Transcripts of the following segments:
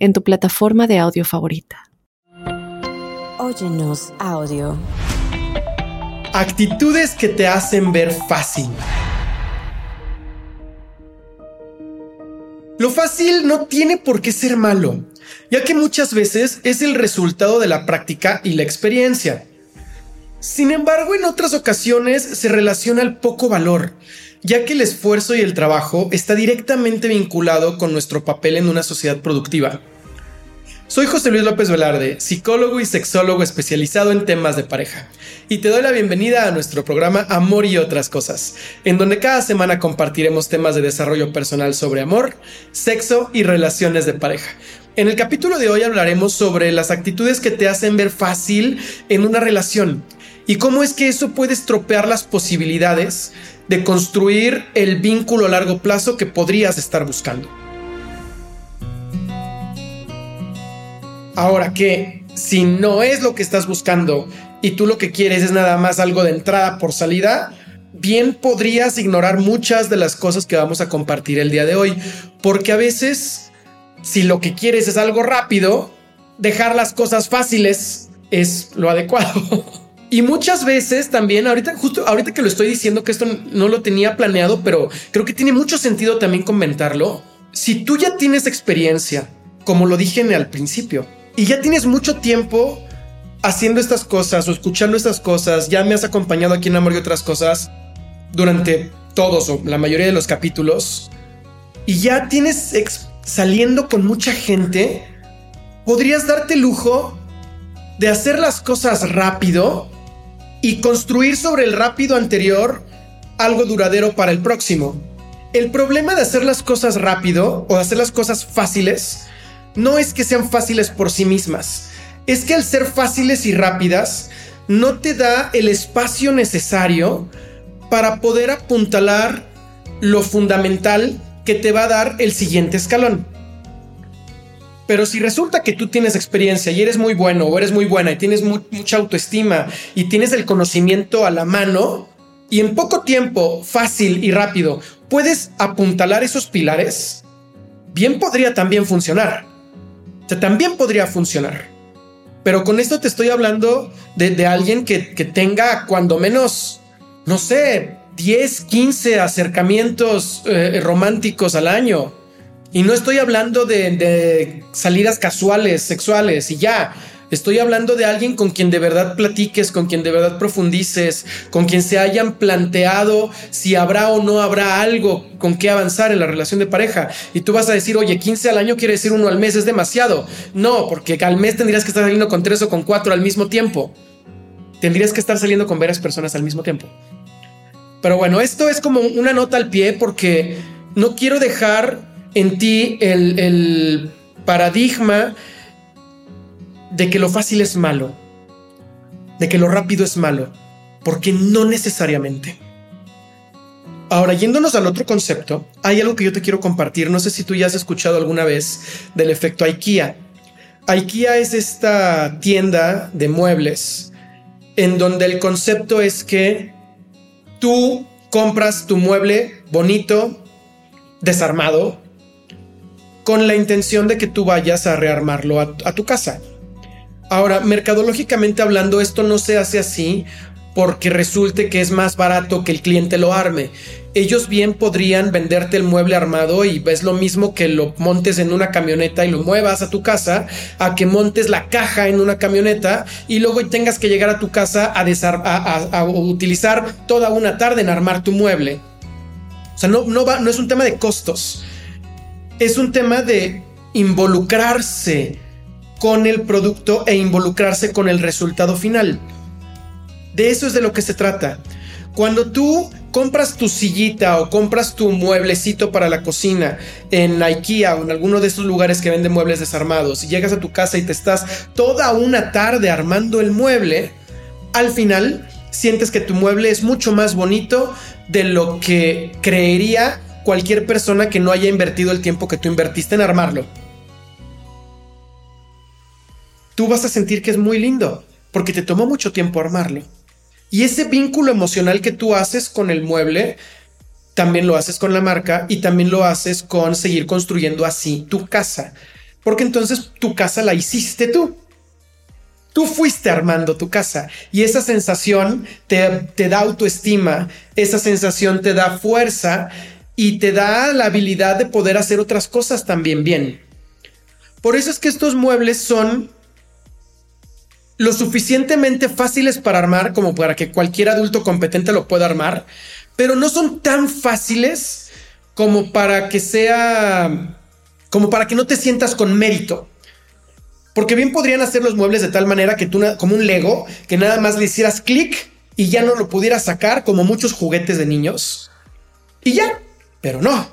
en tu plataforma de audio favorita. Óyenos audio. Actitudes que te hacen ver fácil. Lo fácil no tiene por qué ser malo, ya que muchas veces es el resultado de la práctica y la experiencia. Sin embargo, en otras ocasiones se relaciona el poco valor, ya que el esfuerzo y el trabajo está directamente vinculado con nuestro papel en una sociedad productiva. Soy José Luis López Velarde, psicólogo y sexólogo especializado en temas de pareja, y te doy la bienvenida a nuestro programa Amor y otras cosas, en donde cada semana compartiremos temas de desarrollo personal sobre amor, sexo y relaciones de pareja. En el capítulo de hoy hablaremos sobre las actitudes que te hacen ver fácil en una relación y cómo es que eso puede estropear las posibilidades de construir el vínculo a largo plazo que podrías estar buscando. Ahora que si no es lo que estás buscando y tú lo que quieres es nada más algo de entrada por salida, bien podrías ignorar muchas de las cosas que vamos a compartir el día de hoy, porque a veces si lo que quieres es algo rápido, dejar las cosas fáciles es lo adecuado. Y muchas veces también, ahorita, justo ahorita que lo estoy diciendo, que esto no lo tenía planeado, pero creo que tiene mucho sentido también comentarlo. Si tú ya tienes experiencia, como lo dije el principio, y ya tienes mucho tiempo haciendo estas cosas o escuchando estas cosas, ya me has acompañado aquí en Amor y otras cosas durante todos o la mayoría de los capítulos, y ya tienes saliendo con mucha gente, podrías darte lujo de hacer las cosas rápido y construir sobre el rápido anterior algo duradero para el próximo. El problema de hacer las cosas rápido o hacer las cosas fáciles no es que sean fáciles por sí mismas, es que al ser fáciles y rápidas, no te da el espacio necesario para poder apuntalar lo fundamental que te va a dar el siguiente escalón. Pero si resulta que tú tienes experiencia y eres muy bueno o eres muy buena y tienes mucha autoestima y tienes el conocimiento a la mano y en poco tiempo, fácil y rápido, puedes apuntalar esos pilares, bien podría también funcionar también podría funcionar. Pero con esto te estoy hablando de, alguien que, tenga cuando menos, no sé, 10, 15 acercamientos eh, románticos al año. Y no estoy hablando de salidas casuales, sexuales y ya. Estoy hablando de alguien con quien de verdad platiques, con quien de verdad profundices, con quien se hayan planteado si habrá o no habrá algo con qué avanzar en la relación de pareja. Y tú vas a decir, oye, 15 al año quiere decir uno al mes, es demasiado. No, porque al mes tendrías que estar saliendo con tres o con cuatro al mismo tiempo. Tendrías que estar saliendo con varias personas al mismo tiempo. Pero bueno, esto es como una nota al pie porque no quiero dejar en ti el, el paradigma de que lo fácil es malo, de que lo rápido es malo, porque no necesariamente. Ahora, yéndonos al otro concepto, hay algo que yo te quiero compartir. No sé si tú ya has escuchado alguna vez del efecto IKEA. IKEA es esta tienda de muebles en donde el concepto es que tú compras tu mueble bonito, desarmado, con la intención de que tú vayas a rearmarlo a, a tu casa. Ahora, mercadológicamente hablando, esto no se hace así porque resulte que es más barato que el cliente lo arme. Ellos bien podrían venderte el mueble armado y es lo mismo que lo montes en una camioneta y lo muevas a tu casa, a que montes la caja en una camioneta y luego tengas que llegar a tu casa a, a, utilizar toda una tarde en armar tu mueble. O sea, no es un tema de costos, es un tema de involucrarse con el producto e involucrarse con el resultado final. De eso es de lo que se trata. Cuando tú compras tu sillita o compras tu mueblecito para la cocina en IKEA o en alguno de esos lugares que venden muebles desarmados y llegas a tu casa y te estás toda una tarde armando el mueble, al final sientes que tu mueble es mucho más bonito de lo que creería cualquier persona que no haya invertido el tiempo que tú invertiste en armarlo. Tú vas a sentir que es muy lindo porque te tomó mucho tiempo armarlo. Y ese vínculo emocional que tú haces con el mueble, también lo haces con la marca y también lo haces con seguir construyendo así tu casa. Porque entonces tu casa la hiciste tú. Tú fuiste armando tu casa y esa sensación te, te, da autoestima, esa sensación te da fuerza y te da la habilidad de poder hacer otras cosas también bien. Por eso es que estos muebles son lo suficientemente fáciles para armar como para que cualquier adulto competente lo pueda armar, pero no son tan fáciles como para que sea, como para que no te sientas con mérito. Porque bien podrían hacer los muebles de tal manera que tú, como un Lego, que nada más le hicieras clic y ya no lo pudieras sacar como muchos juguetes de niños. Y ya, pero no.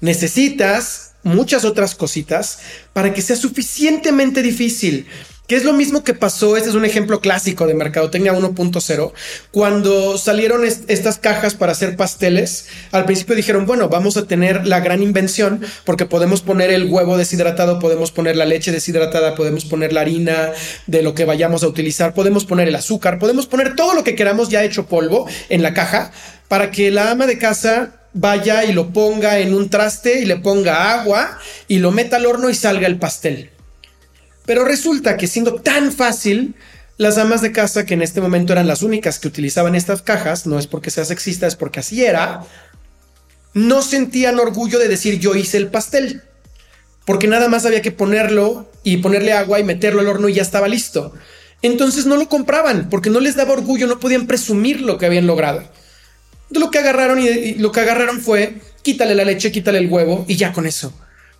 Necesitas muchas otras cositas para que sea suficientemente difícil que es lo mismo que pasó, este es un ejemplo clásico de Mercadotecnia 1.0, cuando salieron estas cajas para hacer pasteles, al principio dijeron, bueno, vamos a tener la gran invención porque podemos poner el huevo deshidratado, podemos poner la leche deshidratada, podemos poner la harina de lo que vayamos a utilizar, podemos poner el azúcar, podemos poner todo lo que queramos ya hecho polvo en la caja para que la ama de casa vaya y lo ponga en un traste y le ponga agua y lo meta al horno y salga el pastel. Pero resulta que siendo tan fácil, las amas de casa, que en este momento eran las únicas que utilizaban estas cajas, no es porque sea sexista, es porque así era, no sentían orgullo de decir yo hice el pastel. Porque nada más había que ponerlo y ponerle agua y meterlo al horno y ya estaba listo. Entonces no lo compraban porque no les daba orgullo, no podían presumir lo que habían logrado. Lo que agarraron y lo que agarraron fue quítale la leche, quítale el huevo y ya con eso.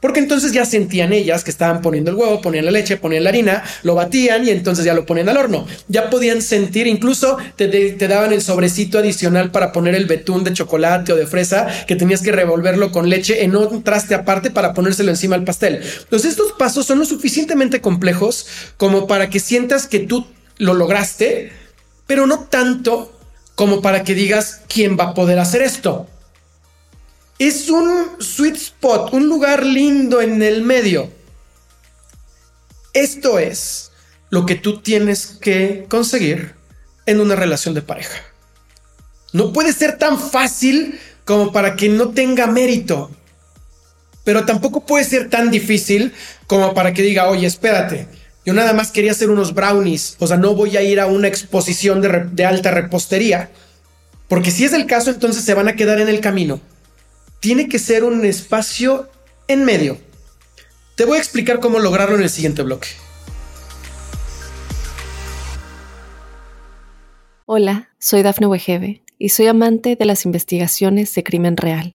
Porque entonces ya sentían ellas que estaban poniendo el huevo, ponían la leche, ponían la harina, lo batían y entonces ya lo ponían al horno. Ya podían sentir, incluso te, daban el sobrecito adicional para poner el betún de chocolate o de fresa, que tenías que revolverlo con leche en un traste aparte para ponérselo encima al pastel. Entonces estos pasos son lo suficientemente complejos como para que sientas que tú lo lograste, pero no tanto como para que digas quién va a poder hacer esto es un sweet spot, un lugar lindo en el medio. Esto es lo que tú tienes que conseguir en una relación de pareja. No puede ser tan fácil como para que no tenga mérito, pero tampoco puede ser tan difícil como para que diga, oye, espérate, yo nada más quería hacer unos brownies, o sea, no voy a ir a una exposición de, alta repostería, porque si es el caso, entonces se van a quedar en el camino tiene que ser un espacio en medio. Te voy a explicar cómo lograrlo en el siguiente bloque. Hola, soy Dafne Wegebe y soy amante de las investigaciones de crimen real.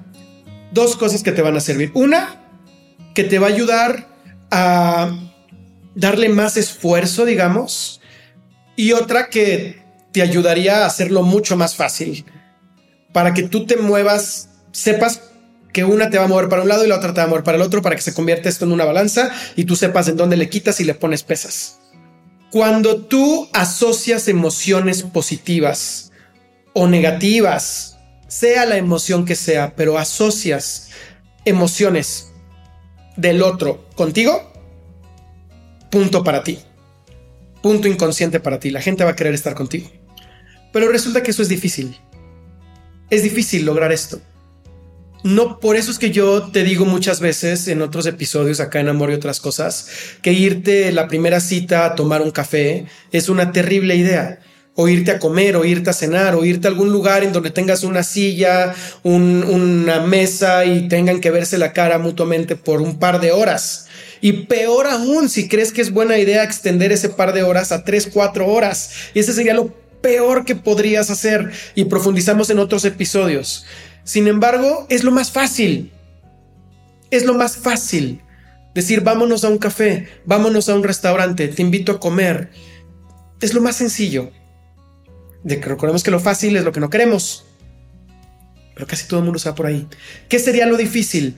dos cosas que te van a servir. Una, que te va a ayudar a darle más esfuerzo, digamos, y otra que te ayudaría a hacerlo mucho más fácil. Para que tú te muevas, sepas que una te va a mover para un lado y la otra te va a mover para el otro para que se convierta esto en una balanza y tú sepas en dónde le quitas y le pones pesas. Cuando tú asocias emociones positivas o negativas, sea la emoción que sea, pero asocias emociones del otro contigo, punto para ti. Punto inconsciente para ti. La gente va a querer estar contigo. Pero resulta que eso es difícil. Es difícil lograr esto. No, por eso es que yo te digo muchas veces en otros episodios acá en Amor y otras cosas, que irte la primera cita a tomar un café es una terrible idea. O irte a comer, o irte a cenar, o irte a algún lugar en donde tengas una silla, una mesa y tengan que verse la cara mutuamente por un par de horas. Y peor aún, si crees que es buena idea extender ese par de horas a tres, cuatro horas. Y ese sería lo peor que podrías hacer y profundizamos en otros episodios. Sin embargo, es lo más fácil. Es lo más fácil. Decir, vámonos a un café, vámonos a un restaurante, te invito a comer. Es lo más sencillo de que recordemos que lo fácil es lo que no queremos. Pero casi todo el mundo está por ahí. ¿Qué sería lo difícil?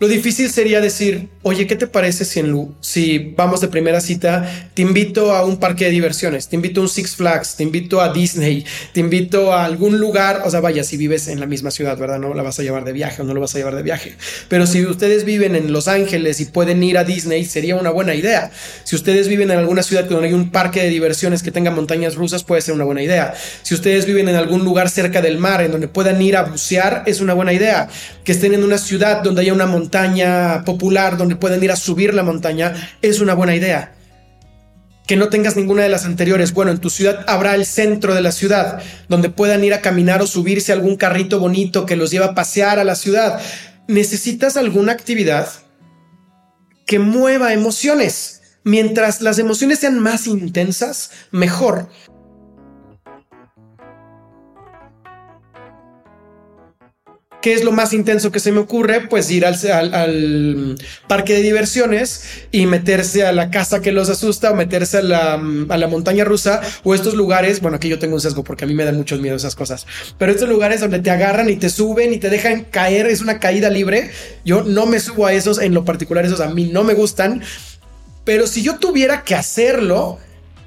Lo difícil sería decir, oye, ¿qué te parece si, en, si vamos de primera cita, te invito a un parque de diversiones, te invito a un Six Flags, te invito a Disney, te invito a algún lugar, o sea, vaya, si vives en la misma ciudad, ¿verdad? No la vas a llevar de viaje o no lo vas a llevar de viaje. Pero si ustedes viven en Los Ángeles y pueden ir a Disney, sería una buena idea. Si ustedes viven en alguna ciudad donde hay un parque de diversiones que tenga montañas rusas, puede ser una buena idea. Si ustedes viven en algún lugar cerca del mar en donde puedan ir a bucear, es una buena idea. Que estén en una ciudad donde haya una montaña montaña popular donde pueden ir a subir la montaña, es una buena idea. Que no tengas ninguna de las anteriores. Bueno, en tu ciudad habrá el centro de la ciudad, donde puedan ir a caminar o subirse a algún carrito bonito que los lleva a pasear a la ciudad. Necesitas alguna actividad que mueva emociones. Mientras las emociones sean más intensas, mejor. ¿Qué es lo más intenso que se me ocurre? Pues ir al, parque de diversiones y meterse a la casa que los asusta o meterse a la, montaña rusa o estos lugares. Bueno, aquí yo tengo un sesgo porque a mí me dan mucho miedo esas cosas, pero estos lugares donde te agarran y te suben y te dejan caer, es una caída libre. Yo no me subo a esos, en lo particular, esos a mí no me gustan, pero si yo tuviera que hacerlo,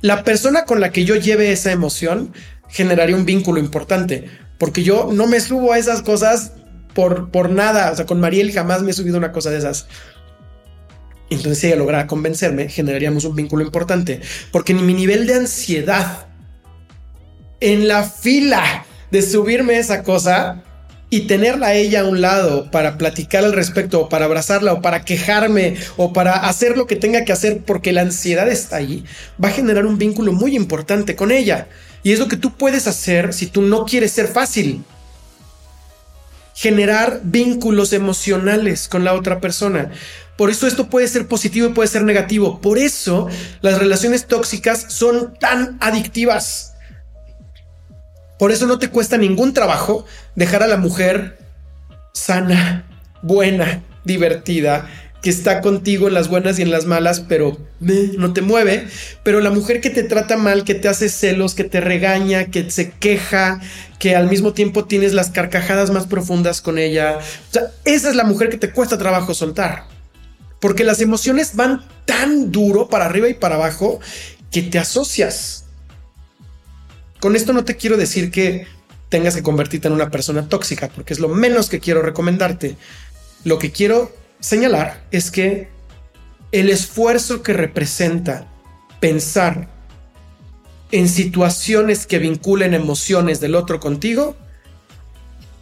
la persona con la que yo lleve esa emoción generaría un vínculo importante porque yo no me subo a esas cosas por, nada. O sea, con Mariel jamás me he subido una cosa de esas. Entonces, si ella lograra convencerme, generaríamos un vínculo importante. Porque mi nivel de ansiedad en la fila de subirme esa cosa y tenerla a ella a un lado para platicar al respecto, o para abrazarla, o para quejarme, o para hacer lo que tenga que hacer porque la ansiedad está ahí, va a generar un vínculo muy importante con ella. Y es lo que tú puedes hacer si tú no quieres ser fácil generar vínculos emocionales con la otra persona. Por eso esto puede ser positivo y puede ser negativo. Por eso las relaciones tóxicas son tan adictivas. Por eso no te cuesta ningún trabajo dejar a la mujer sana, buena, divertida, que está contigo en las buenas y en las malas, pero no te mueve. Pero la mujer que te trata mal, que te hace celos, que te regaña, que se queja, que al mismo tiempo tienes las carcajadas más profundas con ella. O sea, esa es la mujer que te cuesta trabajo soltar. Porque las emociones van tan duro para arriba y para abajo que te asocias. Con esto no te quiero decir que tengas que convertirte en una persona tóxica, porque es lo menos que quiero recomendarte. Lo que quiero señalar es que el esfuerzo que representa pensar en situaciones que vinculen emociones del otro contigo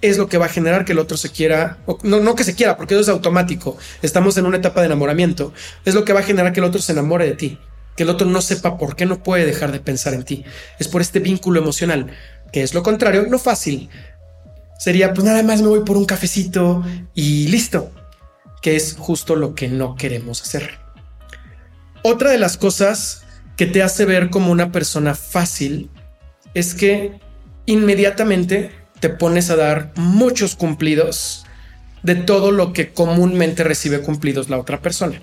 es lo que va a generar que el otro se quiera, no, no que se quiera, porque eso es automático, estamos en una etapa de enamoramiento, es lo que va a generar que el otro se enamore de ti, que el otro no sepa por qué no puede dejar de pensar en ti, es por este vínculo emocional, que es lo contrario, lo fácil. Sería, pues nada más me voy por un cafecito y listo que es justo lo que no queremos hacer. Otra de las cosas que te hace ver como una persona fácil es que inmediatamente te pones a dar muchos cumplidos de todo lo que comúnmente recibe cumplidos la otra persona.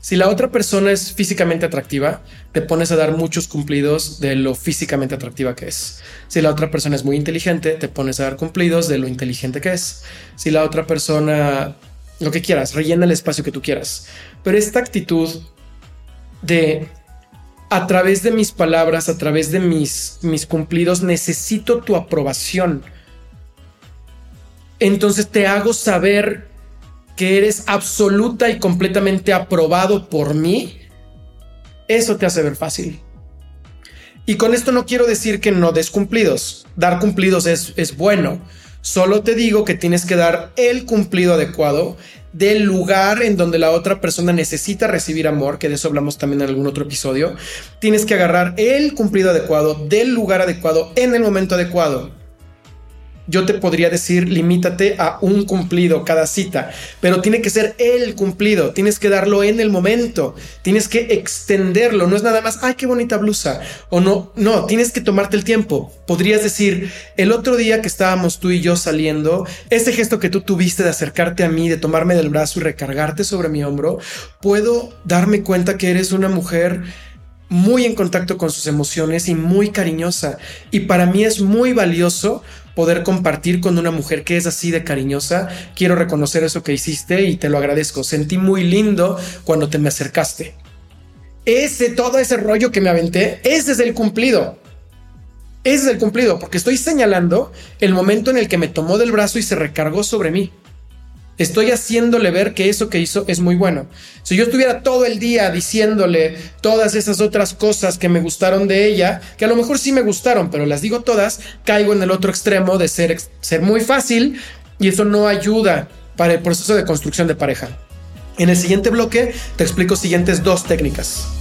Si la otra persona es físicamente atractiva, te pones a dar muchos cumplidos de lo físicamente atractiva que es. Si la otra persona es muy inteligente, te pones a dar cumplidos de lo inteligente que es. Si la otra persona, lo que quieras, rellena el espacio que tú quieras. Pero esta actitud de a través de mis palabras, a través de mis, mis cumplidos, necesito tu aprobación. Entonces te hago saber que eres absoluta y completamente aprobado por mí, eso te hace ver fácil. Y con esto no quiero decir que no des cumplidos. Dar cumplidos es, es bueno. Solo te digo que tienes que dar el cumplido adecuado del lugar en donde la otra persona necesita recibir amor, que de eso hablamos también en algún otro episodio. Tienes que agarrar el cumplido adecuado del lugar adecuado en el momento adecuado yo te podría decir limítate a un cumplido cada cita, pero tiene que ser el cumplido, tienes que darlo en el momento, tienes que extenderlo, no es nada más, ay, qué bonita blusa, o no, no, tienes que tomarte el tiempo. Podrías decir, el otro día que estábamos tú y yo saliendo, ese gesto que tú tuviste de acercarte a mí, de tomarme del brazo y recargarte sobre mi hombro, puedo darme cuenta que eres una mujer muy en contacto con sus emociones y muy cariñosa. Y para mí es muy valioso poder compartir con una mujer que es así de cariñosa. Quiero reconocer eso que hiciste y te lo agradezco. Sentí muy lindo cuando te me acercaste. Ese, todo ese rollo que me aventé, ese es el cumplido. Ese es el cumplido, porque estoy señalando el momento en el que me tomó del brazo y se recargó sobre mí. Estoy haciéndole ver que eso que hizo es muy bueno. Si yo estuviera todo el día diciéndole todas esas otras cosas que me gustaron de ella, que a lo mejor sí me gustaron, pero las digo todas, caigo en el otro extremo de ser, ser muy fácil y eso no ayuda para el proceso de construcción de pareja. En el siguiente bloque te explico siguientes dos técnicas.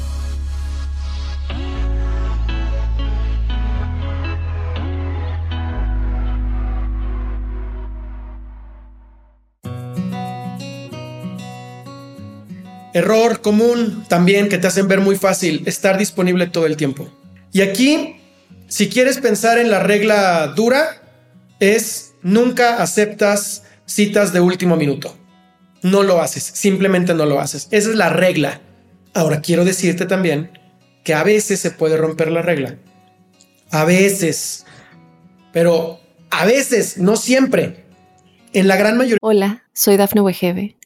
Error común también que te hacen ver muy fácil, estar disponible todo el tiempo. Y aquí, si quieres pensar en la regla dura, es nunca aceptas citas de último minuto. No lo haces, simplemente no lo haces. Esa es la regla. Ahora quiero decirte también que a veces se puede romper la regla. A veces. Pero a veces, no siempre. En la gran mayoría. Hola, soy Dafne Wegebe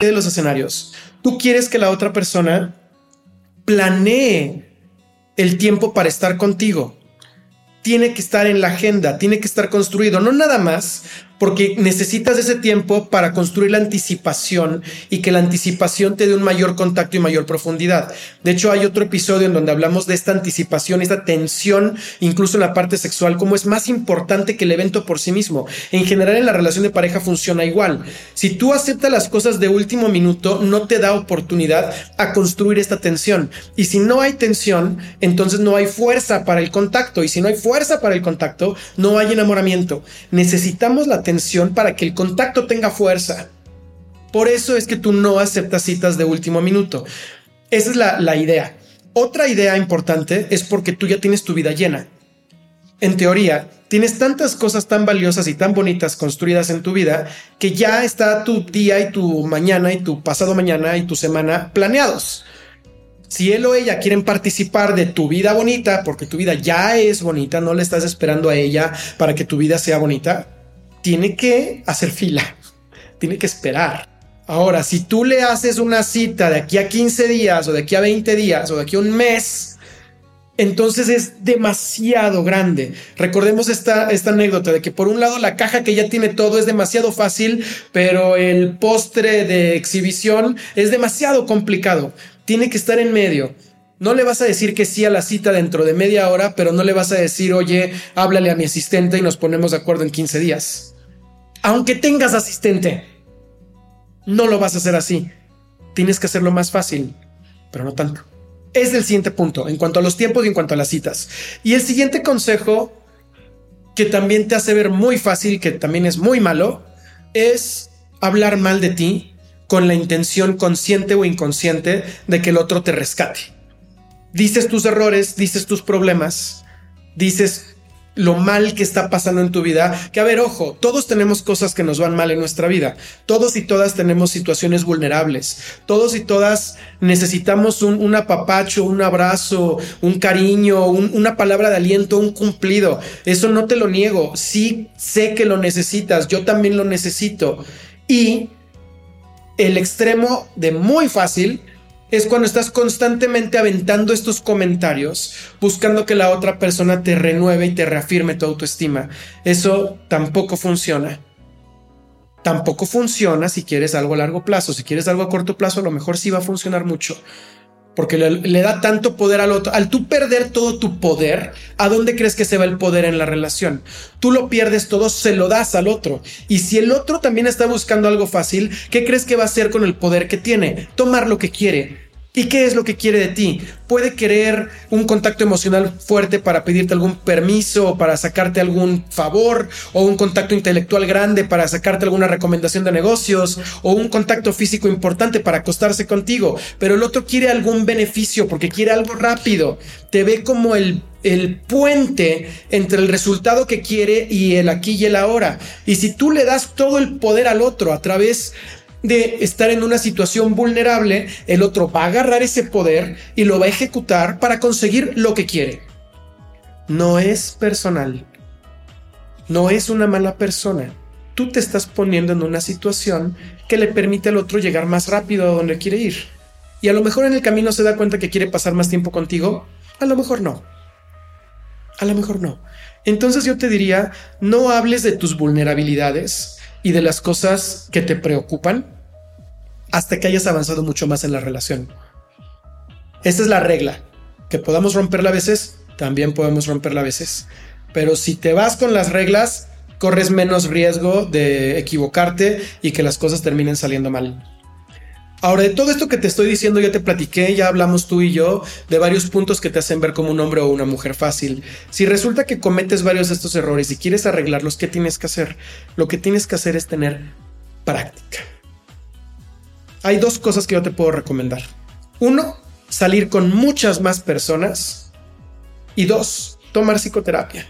de los escenarios. Tú quieres que la otra persona planee el tiempo para estar contigo. Tiene que estar en la agenda, tiene que estar construido, no nada más porque necesitas ese tiempo para construir la anticipación y que la anticipación te dé un mayor contacto y mayor profundidad. De hecho, hay otro episodio en donde hablamos de esta anticipación, esta tensión, incluso en la parte sexual, como es más importante que el evento por sí mismo. En general, en la relación de pareja funciona igual. Si tú aceptas las cosas de último minuto, no te da oportunidad a construir esta tensión. Y si no hay tensión, entonces no hay fuerza para el contacto. Y si no hay fuerza para el contacto, no hay enamoramiento. Necesitamos la para que el contacto tenga fuerza. Por eso es que tú no aceptas citas de último minuto. Esa es la, la idea. Otra idea importante es porque tú ya tienes tu vida llena. En teoría, tienes tantas cosas tan valiosas y tan bonitas construidas en tu vida que ya está tu día y tu mañana y tu pasado mañana y tu semana planeados. Si él o ella quieren participar de tu vida bonita, porque tu vida ya es bonita, no le estás esperando a ella para que tu vida sea bonita, tiene que hacer fila, tiene que esperar. Ahora, si tú le haces una cita de aquí a 15 días o de aquí a 20 días o de aquí a un mes, entonces es demasiado grande. Recordemos esta, esta anécdota de que por un lado la caja que ya tiene todo es demasiado fácil, pero el postre de exhibición es demasiado complicado. Tiene que estar en medio. No le vas a decir que sí a la cita dentro de media hora, pero no le vas a decir, oye, háblale a mi asistente y nos ponemos de acuerdo en 15 días. Aunque tengas asistente, no lo vas a hacer así. Tienes que hacerlo más fácil, pero no tanto. Es el siguiente punto en cuanto a los tiempos y en cuanto a las citas. Y el siguiente consejo, que también te hace ver muy fácil, que también es muy malo, es hablar mal de ti con la intención consciente o inconsciente de que el otro te rescate dices tus errores, dices tus problemas, dices lo mal que está pasando en tu vida, que a ver, ojo, todos tenemos cosas que nos van mal en nuestra vida, todos y todas tenemos situaciones vulnerables, todos y todas necesitamos un, apapacho, un abrazo, un cariño, una palabra de aliento, un cumplido, eso no te lo niego, sí sé que lo necesitas, yo también lo necesito. Y El extremo de muy fácil es cuando estás constantemente aventando estos comentarios, buscando que la otra persona te renueve y te reafirme tu autoestima. Eso tampoco funciona. Tampoco funciona si quieres algo a largo plazo. Si quieres algo a corto plazo, a lo mejor sí va a funcionar mucho. Porque le, da tanto poder al otro. Al tú perder todo tu poder, ¿a dónde crees que se va el poder en la relación? Tú lo pierdes todo, se lo das al otro. Y si el otro también está buscando algo fácil, ¿qué crees que va a hacer con el poder que tiene? Tomar lo que quiere ¿Y qué es lo que quiere de ti? Puede querer un contacto emocional fuerte para pedirte algún permiso, para sacarte algún favor, o un contacto intelectual grande para sacarte alguna recomendación de negocios, o un contacto físico importante para acostarse contigo. Pero el otro quiere algún beneficio porque quiere algo rápido. Te ve como el el puente entre el resultado que quiere y el aquí y el ahora. Y si tú le das todo el poder al otro a través de estar en una situación vulnerable, el otro va a agarrar ese poder y lo va a ejecutar para conseguir lo que quiere. No es personal. No es una mala persona. Tú te estás poniendo en una situación que le permite al otro llegar más rápido a donde quiere ir. Y a lo mejor en el camino se da cuenta que quiere pasar más tiempo contigo. A lo mejor no. A lo mejor no. Entonces yo te diría, no hables de tus vulnerabilidades, y de las cosas que te preocupan hasta que hayas avanzado mucho más en la relación. Esta es la regla. Que podamos romperla a veces, también podemos romperla a veces. Pero si te vas con las reglas, corres menos riesgo de equivocarte y que las cosas terminen saliendo mal. Ahora, de todo esto que te estoy diciendo, ya te platiqué, ya hablamos tú y yo de varios puntos que te hacen ver como un hombre o una mujer fácil. Si resulta que cometes varios de estos errores y quieres arreglarlos, ¿qué tienes que hacer? Lo que tienes que hacer es tener práctica. Hay dos cosas que yo te puedo recomendar. Uno, salir con muchas más personas. Y dos, tomar psicoterapia.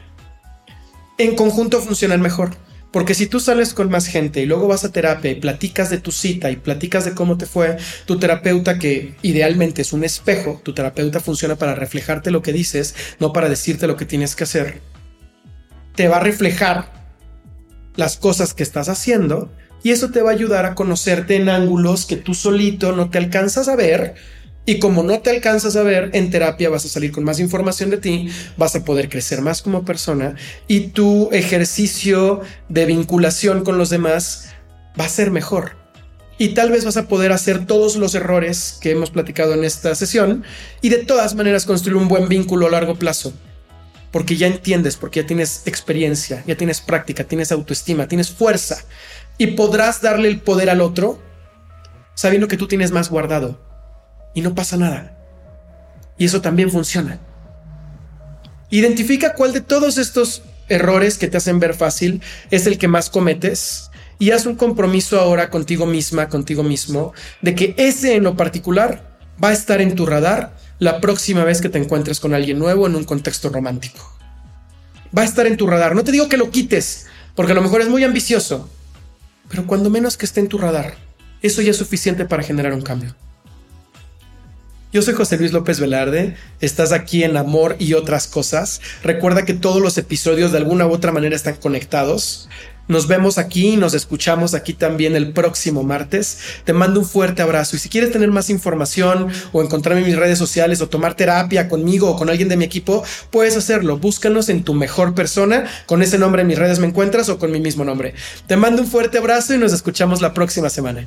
En conjunto funcionan mejor. Porque si tú sales con más gente y luego vas a terapia y platicas de tu cita y platicas de cómo te fue, tu terapeuta, que idealmente es un espejo, tu terapeuta funciona para reflejarte lo que dices, no para decirte lo que tienes que hacer, te va a reflejar las cosas que estás haciendo y eso te va a ayudar a conocerte en ángulos que tú solito no te alcanzas a ver y como no te alcanzas a ver, en terapia vas a salir con más información de ti, vas a poder crecer más como persona y tu ejercicio de vinculación con los demás va a ser mejor. Y tal vez vas a poder hacer todos los errores que hemos platicado en esta sesión y de todas maneras construir un buen vínculo a largo plazo. Porque ya entiendes, porque ya tienes experiencia, ya tienes práctica, tienes autoestima, tienes fuerza y podrás darle el poder al otro sabiendo que tú tienes más guardado y no pasa nada. Y eso también funciona. Identifica cuál de todos estos errores que te hacen ver fácil es el que más cometes y haz un compromiso ahora contigo misma, contigo mismo, de que ese en lo particular va a estar en tu radar la próxima vez que te encuentres con alguien nuevo en un contexto romántico. Va a estar en tu radar. No te digo que lo quites, porque a lo mejor es muy ambicioso, pero cuando menos que esté en tu radar, eso ya es suficiente para generar un cambio. Yo soy José Luis López Velarde, estás aquí en Amor y otras cosas. Recuerda que todos los episodios de alguna u otra manera están conectados. Nos vemos aquí y nos escuchamos aquí también el próximo martes. Te mando un fuerte abrazo y si quieres tener más información o encontrarme en mis redes sociales o tomar terapia conmigo o con alguien de mi equipo, puedes hacerlo. Búscanos en tu mejor persona. Con ese nombre en mis redes me encuentras o con mi mismo nombre. Te mando un fuerte abrazo y nos escuchamos la próxima semana.